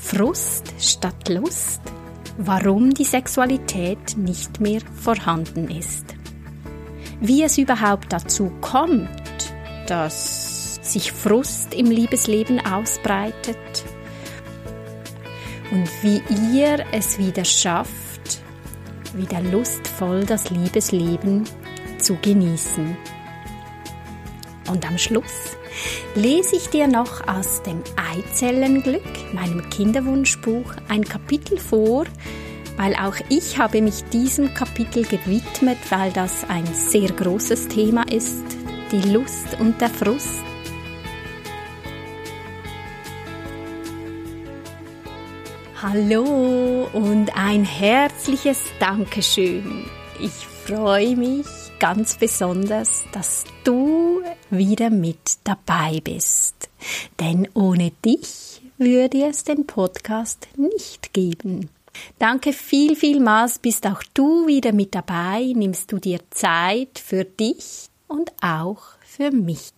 Frust statt Lust, warum die Sexualität nicht mehr vorhanden ist. Wie es überhaupt dazu kommt, dass sich Frust im Liebesleben ausbreitet und wie ihr es wieder schafft, wieder lustvoll das Liebesleben zu genießen. Und am Schluss lese ich dir noch aus dem Eizellenglück, meinem Kinderwunschbuch, ein Kapitel vor, weil auch ich habe mich diesem Kapitel gewidmet, weil das ein sehr großes Thema ist, die Lust und der Frust. Hallo und ein herzliches Dankeschön. Ich freue mich ganz besonders, dass du wieder mit dabei bist. Denn ohne dich würde es den Podcast nicht geben. Danke viel, vielmals, bist auch du wieder mit dabei, nimmst du dir Zeit für dich und auch für mich.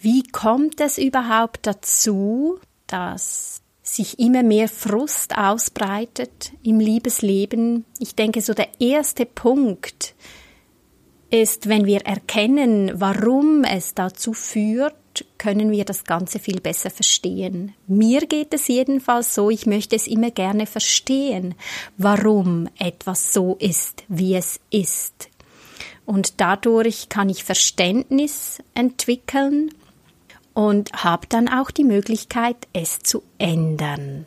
Wie kommt es überhaupt dazu, dass sich immer mehr Frust ausbreitet im Liebesleben? Ich denke, so der erste Punkt, ist, wenn wir erkennen, warum es dazu führt, können wir das Ganze viel besser verstehen. Mir geht es jedenfalls so, ich möchte es immer gerne verstehen, warum etwas so ist, wie es ist. Und dadurch kann ich Verständnis entwickeln und habe dann auch die Möglichkeit, es zu ändern.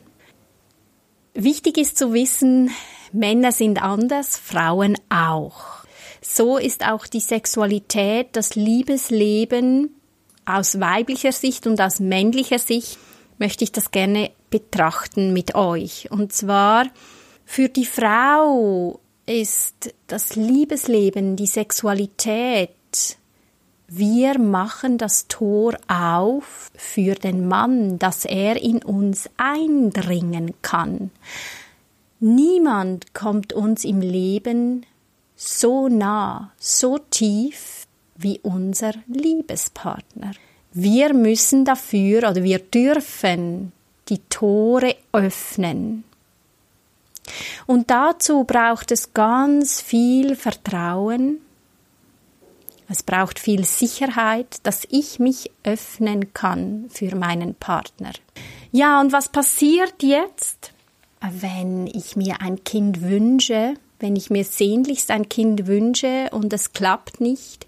Wichtig ist zu wissen, Männer sind anders, Frauen auch. So ist auch die Sexualität, das Liebesleben aus weiblicher Sicht und aus männlicher Sicht möchte ich das gerne betrachten mit euch. Und zwar für die Frau ist das Liebesleben, die Sexualität, wir machen das Tor auf für den Mann, dass er in uns eindringen kann. Niemand kommt uns im Leben so nah, so tief wie unser Liebespartner. Wir müssen dafür oder wir dürfen die Tore öffnen. Und dazu braucht es ganz viel Vertrauen. Es braucht viel Sicherheit, dass ich mich öffnen kann für meinen Partner. Ja, und was passiert jetzt, wenn ich mir ein Kind wünsche wenn ich mir sehnlichst ein Kind wünsche und es klappt nicht.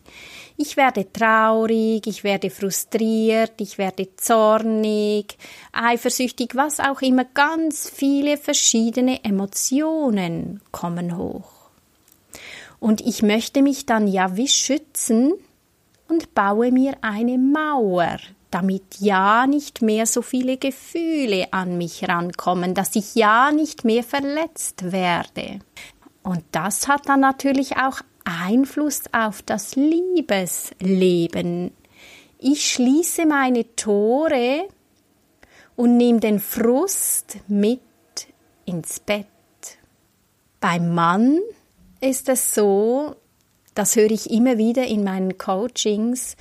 Ich werde traurig, ich werde frustriert, ich werde zornig, eifersüchtig, was auch immer. Ganz viele verschiedene Emotionen kommen hoch. Und ich möchte mich dann ja wie schützen und baue mir eine Mauer, damit ja nicht mehr so viele Gefühle an mich rankommen, dass ich ja nicht mehr verletzt werde. Und das hat dann natürlich auch Einfluss auf das Liebesleben. Ich schließe meine Tore und nehme den Frust mit ins Bett. Beim Mann ist es so, das höre ich immer wieder in meinen Coachings,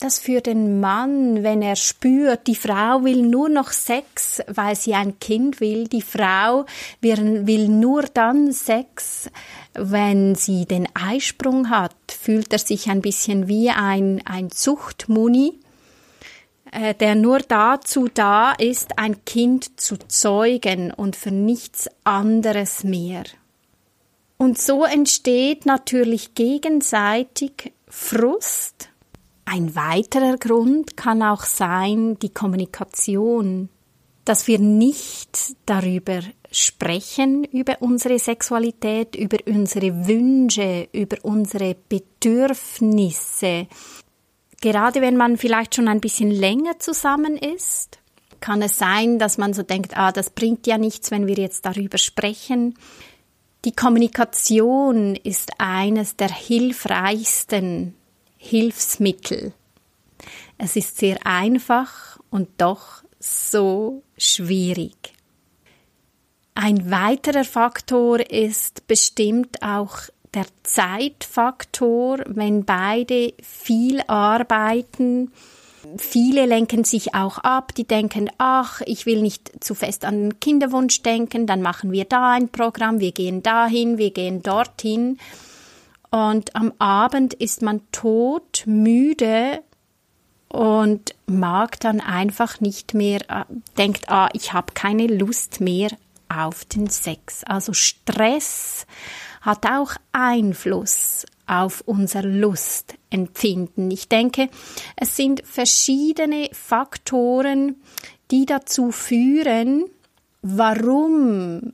dass für den Mann, wenn er spürt, die Frau will nur noch Sex, weil sie ein Kind will, die Frau will nur dann Sex, wenn sie den Eisprung hat, fühlt er sich ein bisschen wie ein, ein Zuchtmuni, äh, der nur dazu da ist, ein Kind zu zeugen und für nichts anderes mehr. Und so entsteht natürlich gegenseitig Frust, ein weiterer Grund kann auch sein die Kommunikation, dass wir nicht darüber sprechen, über unsere Sexualität, über unsere Wünsche, über unsere Bedürfnisse. Gerade wenn man vielleicht schon ein bisschen länger zusammen ist kann es sein, dass man so denkt, ah, das bringt ja nichts, wenn wir jetzt darüber sprechen. Die Kommunikation ist eines der hilfreichsten Hilfsmittel. Es ist sehr einfach und doch so schwierig. Ein weiterer Faktor ist bestimmt auch der Zeitfaktor, wenn beide viel arbeiten. Viele lenken sich auch ab, die denken, ach, ich will nicht zu fest an den Kinderwunsch denken, dann machen wir da ein Programm, wir gehen dahin, wir gehen dorthin. Und am Abend ist man tot, müde und mag dann einfach nicht mehr, äh, denkt, ah, ich habe keine Lust mehr auf den Sex. Also Stress hat auch Einfluss auf unser Lustempfinden. Ich denke, es sind verschiedene Faktoren, die dazu führen, warum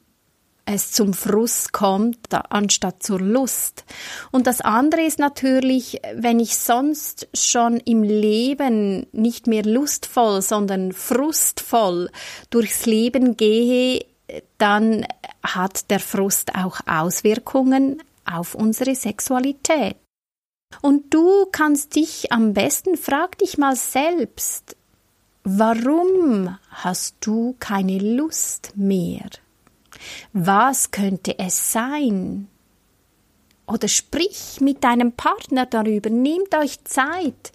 es zum Frust kommt, anstatt zur Lust. Und das andere ist natürlich, wenn ich sonst schon im Leben nicht mehr lustvoll, sondern frustvoll durchs Leben gehe, dann hat der Frust auch Auswirkungen auf unsere Sexualität. Und du kannst dich am besten, frag dich mal selbst, warum hast du keine Lust mehr? Was könnte es sein? Oder sprich mit deinem Partner darüber, nehmt euch Zeit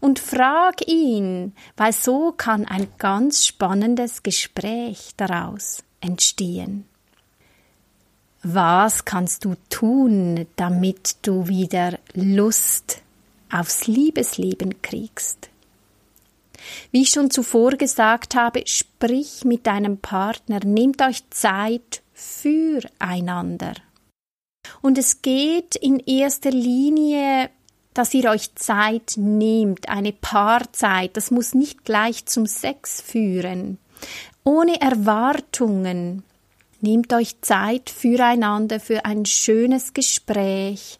und frag ihn, weil so kann ein ganz spannendes Gespräch daraus entstehen. Was kannst du tun, damit du wieder Lust aufs Liebesleben kriegst? Wie ich schon zuvor gesagt habe, sprich mit deinem Partner, nehmt euch Zeit füreinander. Und es geht in erster Linie, dass ihr euch Zeit nehmt, eine Paarzeit. Das muss nicht gleich zum Sex führen. Ohne Erwartungen. Nehmt euch Zeit füreinander für ein schönes Gespräch.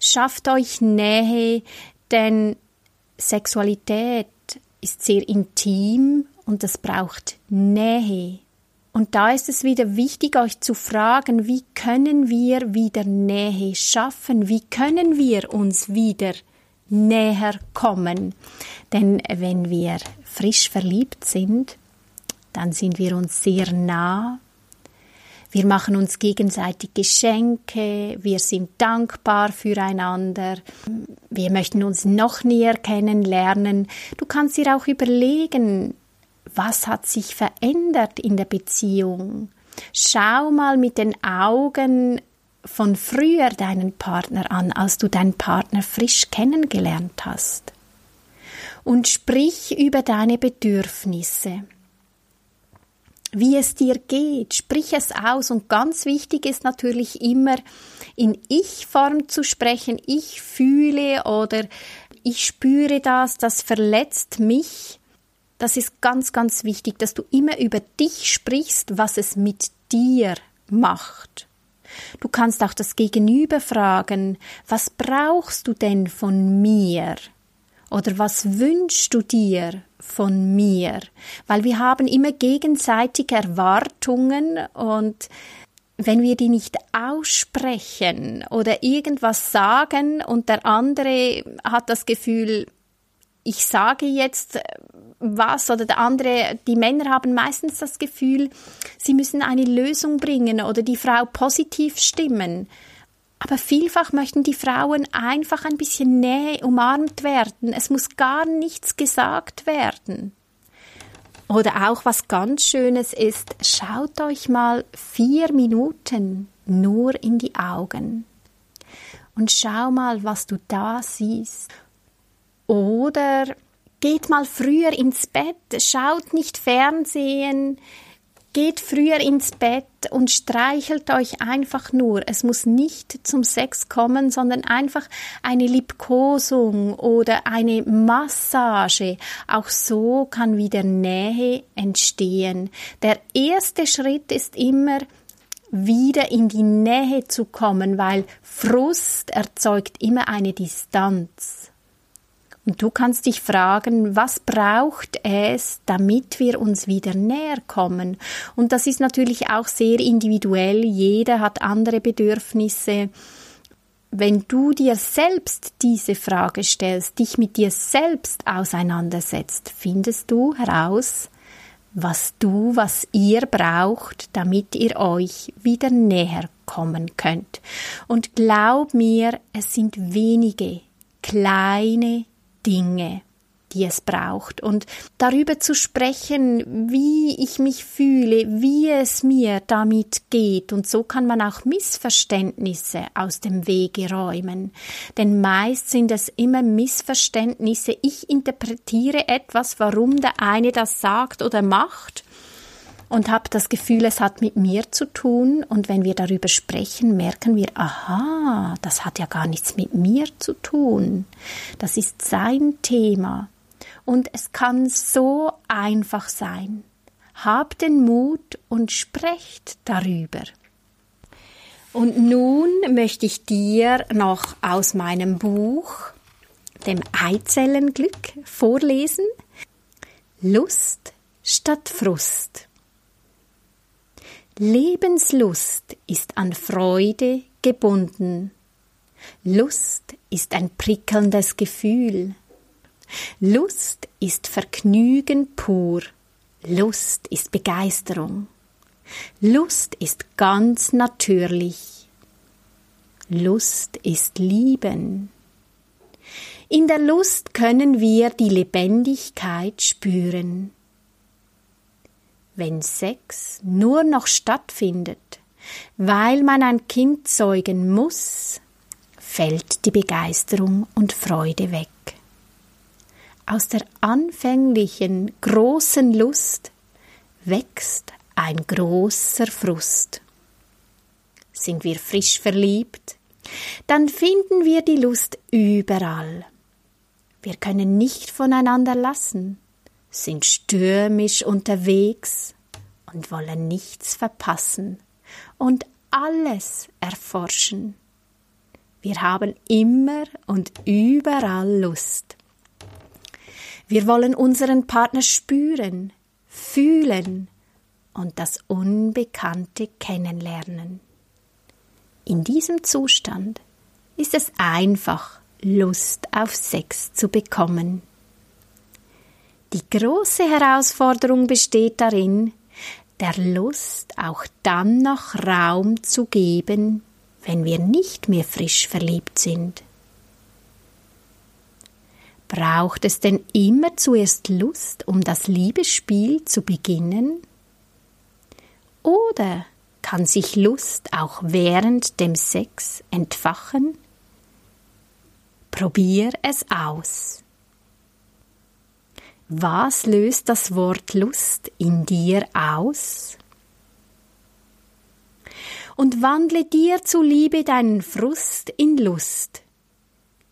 Schafft euch Nähe, denn Sexualität ist sehr intim und es braucht Nähe. Und da ist es wieder wichtig, euch zu fragen, wie können wir wieder Nähe schaffen? Wie können wir uns wieder näher kommen? Denn wenn wir frisch verliebt sind, dann sind wir uns sehr nah, wir machen uns gegenseitig Geschenke, wir sind dankbar füreinander, wir möchten uns noch näher kennenlernen. Du kannst dir auch überlegen, was hat sich verändert in der Beziehung? Schau mal mit den Augen von früher deinen Partner an, als du deinen Partner frisch kennengelernt hast. Und sprich über deine Bedürfnisse wie es dir geht. Sprich es aus. Und ganz wichtig ist natürlich immer in Ich-Form zu sprechen. Ich fühle oder ich spüre das, das verletzt mich. Das ist ganz, ganz wichtig, dass du immer über dich sprichst, was es mit dir macht. Du kannst auch das Gegenüber fragen, was brauchst du denn von mir? Oder was wünschst du dir von mir? Weil wir haben immer gegenseitige Erwartungen und wenn wir die nicht aussprechen oder irgendwas sagen und der andere hat das Gefühl, ich sage jetzt was oder der andere, die Männer haben meistens das Gefühl, sie müssen eine Lösung bringen oder die Frau positiv stimmen. Aber vielfach möchten die Frauen einfach ein bisschen Nähe umarmt werden. Es muss gar nichts gesagt werden. Oder auch was ganz Schönes ist, schaut euch mal vier Minuten nur in die Augen und schau mal, was du da siehst. Oder geht mal früher ins Bett, schaut nicht Fernsehen, Geht früher ins Bett und streichelt euch einfach nur. Es muss nicht zum Sex kommen, sondern einfach eine Liebkosung oder eine Massage. Auch so kann wieder Nähe entstehen. Der erste Schritt ist immer, wieder in die Nähe zu kommen, weil Frust erzeugt immer eine Distanz. Und du kannst dich fragen, was braucht es, damit wir uns wieder näher kommen? Und das ist natürlich auch sehr individuell. Jeder hat andere Bedürfnisse. Wenn du dir selbst diese Frage stellst, dich mit dir selbst auseinandersetzt, findest du heraus, was du, was ihr braucht, damit ihr euch wieder näher kommen könnt. Und glaub mir, es sind wenige kleine Dinge, die es braucht. Und darüber zu sprechen, wie ich mich fühle, wie es mir damit geht. Und so kann man auch Missverständnisse aus dem Wege räumen. Denn meist sind es immer Missverständnisse. Ich interpretiere etwas, warum der eine das sagt oder macht und habe das Gefühl, es hat mit mir zu tun. Und wenn wir darüber sprechen, merken wir, aha, das hat ja gar nichts mit mir zu tun. Das ist sein Thema. Und es kann so einfach sein. Habt den Mut und sprecht darüber. Und nun möchte ich dir noch aus meinem Buch, dem Eizellenglück, vorlesen. Lust statt Frust. Lebenslust ist an Freude gebunden. Lust ist ein prickelndes Gefühl. Lust ist Vergnügen pur. Lust ist Begeisterung. Lust ist ganz natürlich. Lust ist Lieben. In der Lust können wir die Lebendigkeit spüren wenn Sex nur noch stattfindet, weil man ein Kind zeugen muss, fällt die Begeisterung und Freude weg. Aus der anfänglichen großen Lust wächst ein großer Frust. Sind wir frisch verliebt, dann finden wir die Lust überall. Wir können nicht voneinander lassen, sind stürmisch unterwegs und wollen nichts verpassen und alles erforschen. Wir haben immer und überall Lust. Wir wollen unseren Partner spüren, fühlen und das Unbekannte kennenlernen. In diesem Zustand ist es einfach, Lust auf Sex zu bekommen. Die große Herausforderung besteht darin, der Lust auch dann noch Raum zu geben, wenn wir nicht mehr frisch verliebt sind. Braucht es denn immer zuerst Lust, um das Liebesspiel zu beginnen? Oder kann sich Lust auch während dem Sex entfachen? Probier es aus. Was löst das Wort Lust in dir aus? Und wandle dir zuliebe deinen Frust in Lust.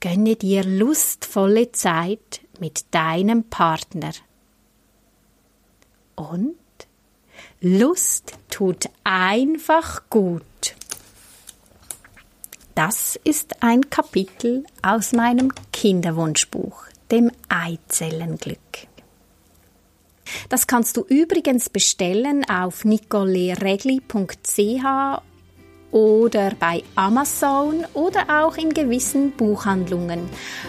Gönne dir lustvolle Zeit mit deinem Partner. Und Lust tut einfach gut. Das ist ein Kapitel aus meinem Kinderwunschbuch dem Eizellenglück. Das kannst du übrigens bestellen auf nicoleregli.ch oder bei Amazon oder auch in gewissen Buchhandlungen.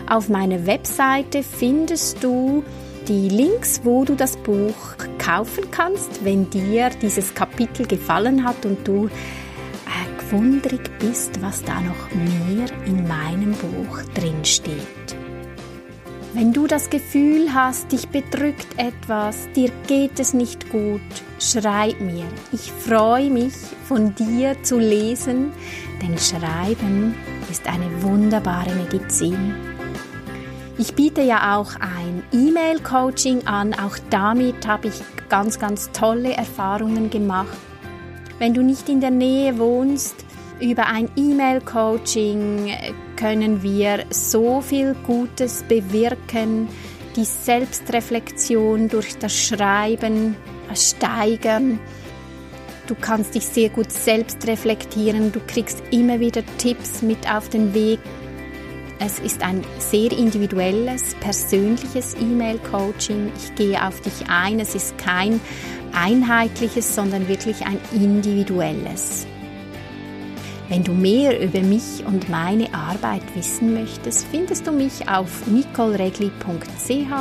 Auf meiner Webseite findest du die Links, wo du das Buch kaufen kannst, wenn dir dieses Kapitel gefallen hat und du äh, gewundrig bist, was da noch mehr in meinem Buch drin steht. Wenn du das Gefühl hast, dich bedrückt etwas, dir geht es nicht gut, schreib mir. Ich freue mich, von dir zu lesen, denn Schreiben ist eine wunderbare Medizin. Ich biete ja auch ein E-Mail-Coaching an, auch damit habe ich ganz, ganz tolle Erfahrungen gemacht. Wenn du nicht in der Nähe wohnst, über ein E-Mail-Coaching können wir so viel Gutes bewirken, die Selbstreflexion durch das Schreiben steigern. Du kannst dich sehr gut selbst reflektieren, du kriegst immer wieder Tipps mit auf den Weg. Es ist ein sehr individuelles, persönliches E-Mail-Coaching. Ich gehe auf dich ein. Es ist kein einheitliches, sondern wirklich ein individuelles. Wenn du mehr über mich und meine Arbeit wissen möchtest, findest du mich auf nicoleregli.ch,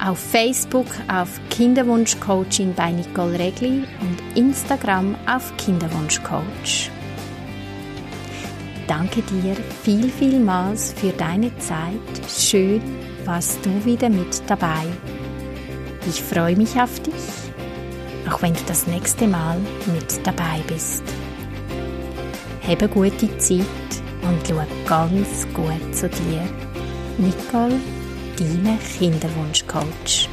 auf Facebook auf Kinderwunschcoaching bei Nicole Regli und Instagram auf Kinderwunschcoach. Danke dir viel, vielmals für deine Zeit. Schön warst du wieder mit dabei. Ich freue mich auf dich, auch wenn du das nächste Mal mit dabei bist. Habe gute Zeit und schau ganz gut zu dir. Nicole, deine Kinderwunschcoach.